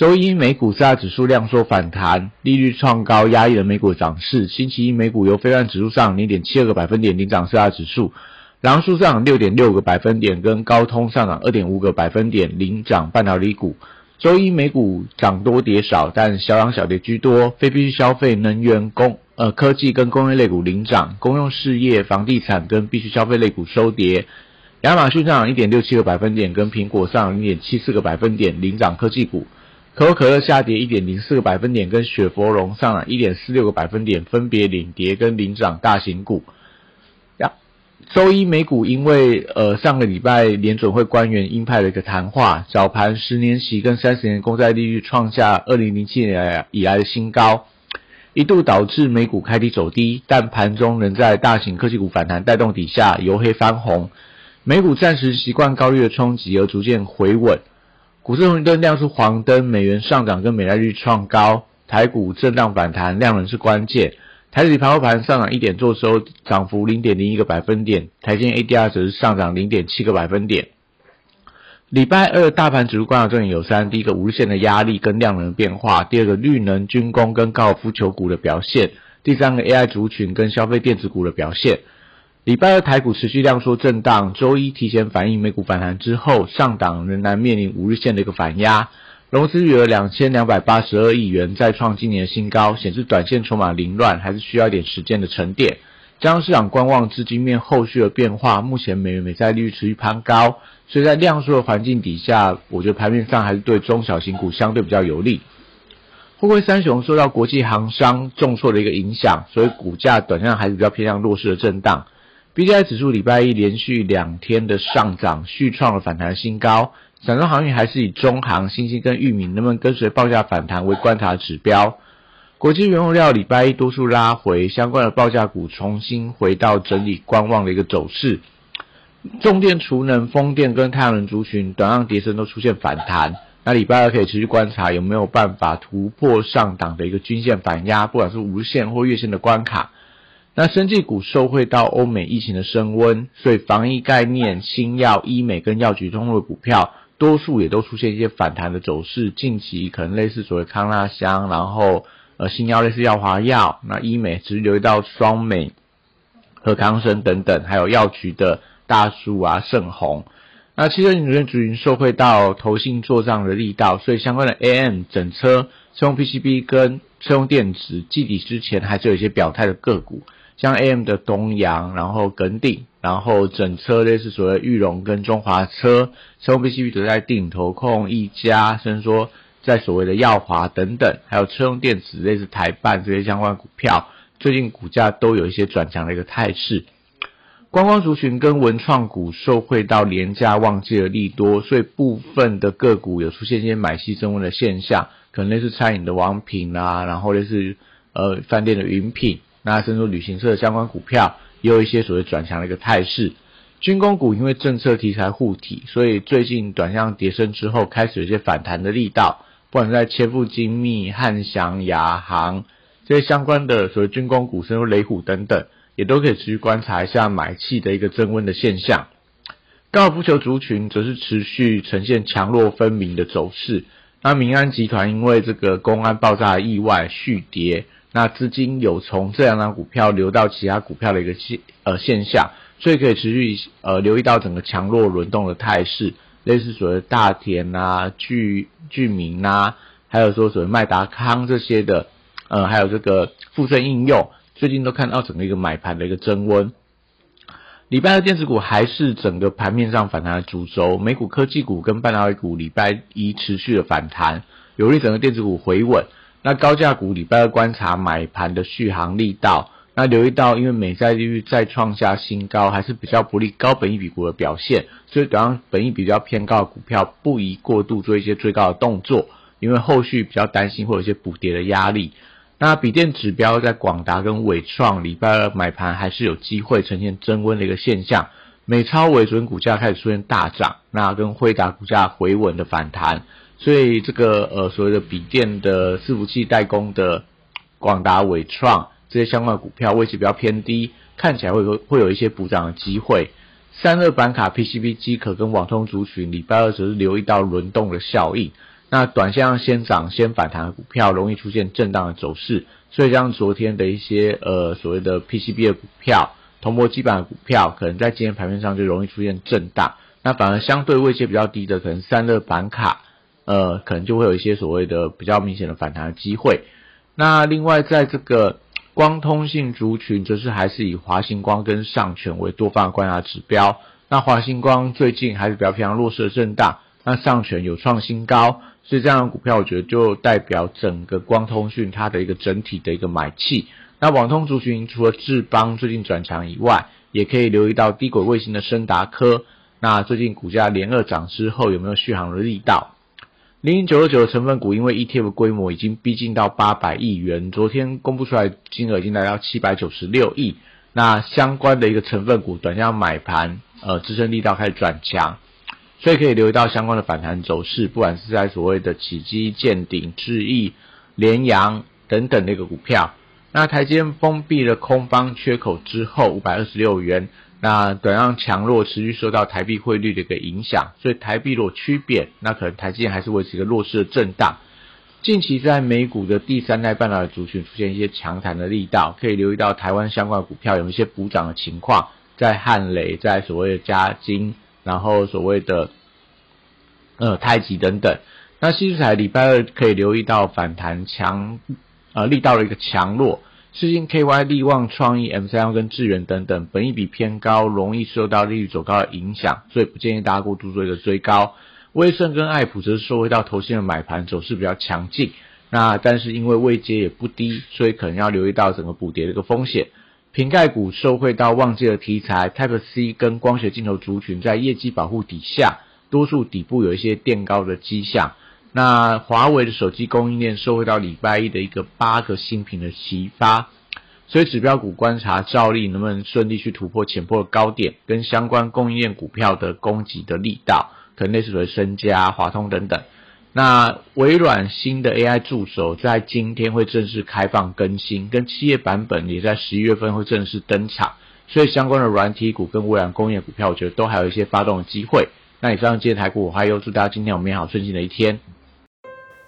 周一美股四大指数量缩反弹，利率创高，压抑了美股涨势。星期一美股由非万指数上零点七二个百分点领涨四大指数，狼数上六点六个百分点，跟高通上涨二点五个百分点领涨半导体股。周一美股涨多跌少，但小涨小跌居多，非必需消费、能源、工呃科技跟工业类股领涨，公用事业、房地产跟必需消费类股收跌。亚马逊上涨一点六七个百分点，跟苹果上涨零点七四个百分点领涨科技股。可口可乐下跌一点零四个百分点，跟雪佛龙上涨一点四六个百分点，分别领跌跟领涨大型股。呀，周一美股因为呃上个礼拜联准会官员鹰派的一个谈话，早盘十年期跟三十年公债利率创下二零零七年以来的新高，一度导致美股开低走低，但盘中仍在大型科技股反弹带动底下由黑翻红，美股暂时习惯高率的冲击而逐渐回稳。股市红绿灯亮出黄灯，美元上涨跟美债率创高，台股震荡反弹，量能是关键。台指盘后盘上涨一点，做收涨幅零点零一个百分点，台积 ADR 则是上涨零点七个百分点。礼拜二大盘指数观察重点有三：第一个无限的压力跟量能变化；第二个绿能、军工跟高尔夫球股的表现；第三个 AI 族群跟消费电子股的表现。礼拜二台股持续量缩震荡，周一提前反映美股反弹之后，上档仍然面临五日线的一个反压，融资余额两千两百八十二亿元，再创今年的新高，显示短线筹码凌乱，还是需要一点时间的沉淀。加上市场观望资金面后续的变化，目前美元美债利率持续攀高，所以在量缩的环境底下，我觉得盘面上还是对中小型股相对比较有利。货柜三雄受到国际航商重挫的一个影响，所以股价短线还是比较偏向弱势的震荡。B D I 指数礼拜一连续两天的上涨，续创了反弹新高。散装航运还是以中航、新兴跟裕民能不能跟随报价反弹为观察指标。国际原物料礼拜一多数拉回，相关的报价股重新回到整理观望的一个走势。重电、储能、风电跟太阳能族群短量跌升都出现反弹。那礼拜二可以持续观察有没有办法突破上档的一个均线反压，不管是无线或月线的关卡。那生技股受惠到欧美疫情的升温，所以防疫概念、新药、医美跟药局通路的股票，多数也都出现一些反弹的走势。近期可能类似所谓康纳香，然后呃新药类似药华药，那医美只是留意到双美和康生等等，还有药局的大树啊盛虹。那汽车零件族群受惠到投信做账的力道，所以相关的 AM 整车、车用 PCB 跟车用电子，季底之前还是有一些表态的个股。像 AM 的东阳，然后耿鼎，然后整车类似所谓玉龙跟中华车，车用 PCB 都在定投控一家，甚至说在所谓的耀华等等，还有车用电子类似台办这些相关股票，最近股价都有一些转强的一个态势。观光族群跟文创股受惠到廉价旺季的利多，所以部分的个股有出现一些买气升温的现象，可能类似餐饮的王品啊，然后类似呃饭店的云品。那甚至旅行社相关股票也有一些所谓转强的一个态势，军工股因为政策题材护体，所以最近短向跌升之后，开始有些反弹的力道。不管是在切富精密、汉翔、亚航这些相关的所谓军工股，甚至雷虎等等，也都可以持续观察一下买气的一个增温的现象。高尔夫球族群则是持续呈现强弱分明的走势。那民安集团因为这个公安爆炸意外续跌。那资金有从这两张股票流到其他股票的一个现呃现象，所以可以持续呃留意到整个强弱轮动的态势，类似所谓大田啊、聚聚民啊，还有说所谓麦达康这些的，呃，还有这个富盛应用，最近都看到整个一个买盘的一个增温。礼拜二电子股还是整个盘面上反弹的主轴，美股科技股跟半导体股礼拜一持续的反弹，有利整个电子股回稳。那高价股礼拜二观察买盘的续航力道，那留意到因为美债利率再创下新高，还是比较不利高本益比股的表现，所以等上本益比较偏高的股票不宜过度做一些追高的动作。因为后续比较担心会有一些补跌的压力。那笔电指标在广达跟伟创礼拜二买盘还是有机会呈现增温的一个现象。美超伟准股价开始出现大涨，那跟辉达股价回稳的反弹，所以这个呃所谓的笔电的伺服器代工的广达伟创这些相关股票位置比较偏低，看起来会有会有一些补涨的机会。散热板卡 PCB 机壳跟网通族群礼拜二则是留意到轮动的效应。那短线先涨先反弹的股票容易出现震荡的走势，所以像昨天的一些呃所谓的 PCB 的股票、铜箔基板的股票，可能在今天盘面上就容易出现震荡。那反而相对位阶比较低的，可能散热板卡，呃，可能就会有一些所谓的比较明显的反弹的机会。那另外在这个光通信族群，则是还是以华星光跟上权为多方观察指标。那华星光最近还是比较偏向弱势的震荡，那上权有创新高。所以这样的股票，我觉得就代表整个光通讯它的一个整体的一个买气。那网通族群除了智邦最近转强以外，也可以留意到低轨卫星的深达科。那最近股价连二涨之后，有没有续航的力道？零零九二九的成分股，因为 ETF 规模已经逼近到八百亿元，昨天公布出来金额已经来到七百九十六亿。那相关的一个成分股，短线买盘，呃，支撑力道开始转强。所以可以留意到相关的反弹走势，不管是在所谓的起基、见顶、智易、联阳等等的一个股票。那台积电封闭了空方缺口之后，五百二十六元，那短量强弱持续受到台币汇率的一个影响，所以台币若趋贬，那可能台积电还是维持一个弱势的震荡。近期在美股的第三代半导体族群出现一些强弹的力道，可以留意到台湾相关股票有一些补涨的情况，在汉雷，在所谓的嘉金。然后所谓的呃太极等等，那西彩礼拜二可以留意到反弹强呃力道的一个强弱，世金 KY 力旺创意 M 三幺跟智源等等，本益比偏高，容易受到利率走高的影响，所以不建议大家过度做一个追高。威盛跟爱普则是受惠到投信的买盘走势比较强劲，那但是因为位阶也不低，所以可能要留意到整个补跌的一个风险。瓶盖股受惠到旺季的题材，Type C 跟光学镜头族群在业绩保护底下，多数底部有一些垫高的迹象。那华为的手机供应链受惠到礼拜一的一个八个新品的启发，所以指标股观察照例能不能顺利去突破前波的高点，跟相关供应链股票的攻击的力道，可能类似于深加、华通等等。那微软新的 AI 助手在今天会正式开放更新，跟企业版本也在十一月份会正式登场，所以相关的软体股跟微软工业股票，我觉得都还有一些发动的机会。那以上今天台股，我还有祝大家今天有美好顺心的一天。